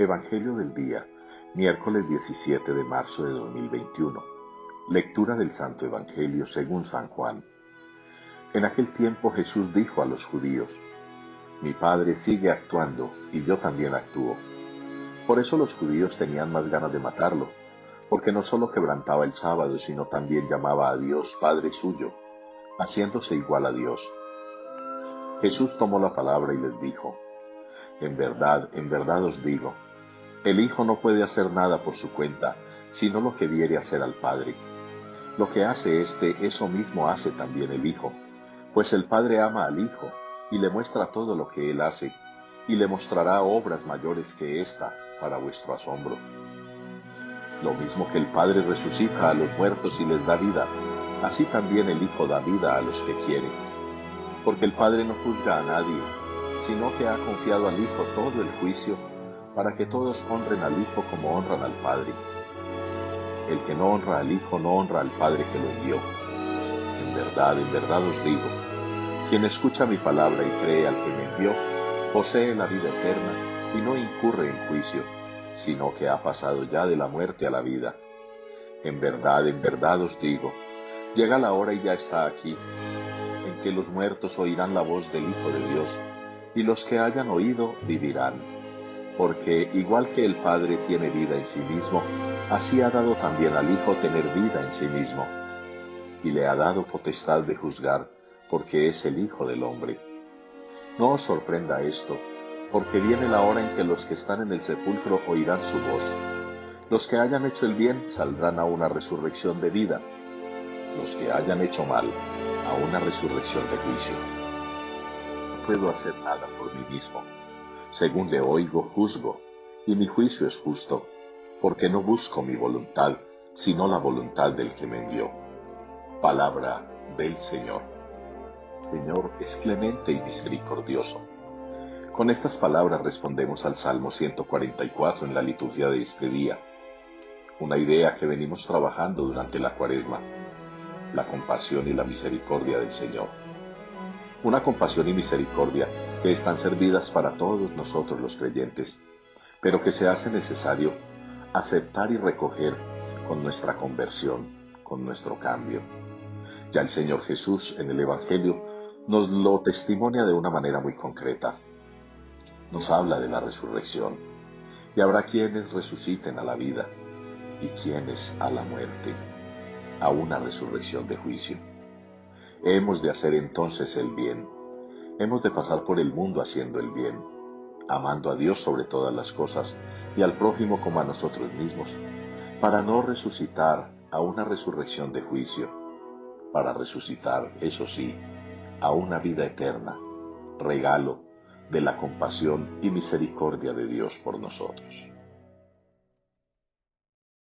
Evangelio del día, miércoles 17 de marzo de 2021. Lectura del Santo Evangelio según San Juan. En aquel tiempo Jesús dijo a los judíos, Mi Padre sigue actuando y yo también actúo. Por eso los judíos tenían más ganas de matarlo, porque no solo quebrantaba el sábado, sino también llamaba a Dios Padre suyo, haciéndose igual a Dios. Jesús tomó la palabra y les dijo, En verdad, en verdad os digo, el Hijo no puede hacer nada por su cuenta, sino lo que viere hacer al Padre. Lo que hace éste, eso mismo hace también el Hijo, pues el Padre ama al Hijo, y le muestra todo lo que él hace, y le mostrará obras mayores que ésta, para vuestro asombro. Lo mismo que el Padre resucita a los muertos y les da vida, así también el Hijo da vida a los que quiere. Porque el Padre no juzga a nadie, sino que ha confiado al Hijo todo el juicio, para que todos honren al Hijo como honran al Padre. El que no honra al Hijo no honra al Padre que lo envió. En verdad, en verdad os digo, quien escucha mi palabra y cree al que me envió, posee la vida eterna y no incurre en juicio sino que ha pasado ya de la muerte a la vida. En verdad, en verdad os digo, llega la hora y ya está aquí, en que los muertos oirán la voz del Hijo de Dios, y los que hayan oído vivirán. Porque igual que el Padre tiene vida en sí mismo, así ha dado también al Hijo tener vida en sí mismo, y le ha dado potestad de juzgar, porque es el Hijo del hombre. No os sorprenda esto, porque viene la hora en que los que están en el sepulcro oirán su voz. Los que hayan hecho el bien saldrán a una resurrección de vida, los que hayan hecho mal a una resurrección de juicio. No puedo hacer nada por mí mismo. Según le oigo, juzgo, y mi juicio es justo, porque no busco mi voluntad, sino la voluntad del que me envió. Palabra del Señor. Señor es clemente y misericordioso con estas palabras respondemos al Salmo 144 en la liturgia de este día, una idea que venimos trabajando durante la cuaresma, la compasión y la misericordia del Señor. Una compasión y misericordia que están servidas para todos nosotros los creyentes, pero que se hace necesario aceptar y recoger con nuestra conversión, con nuestro cambio. Ya el Señor Jesús en el Evangelio nos lo testimonia de una manera muy concreta nos habla de la resurrección, y habrá quienes resuciten a la vida y quienes a la muerte, a una resurrección de juicio. Hemos de hacer entonces el bien, hemos de pasar por el mundo haciendo el bien, amando a Dios sobre todas las cosas y al prójimo como a nosotros mismos, para no resucitar a una resurrección de juicio, para resucitar, eso sí, a una vida eterna, regalo de la compasión y misericordia de Dios por nosotros.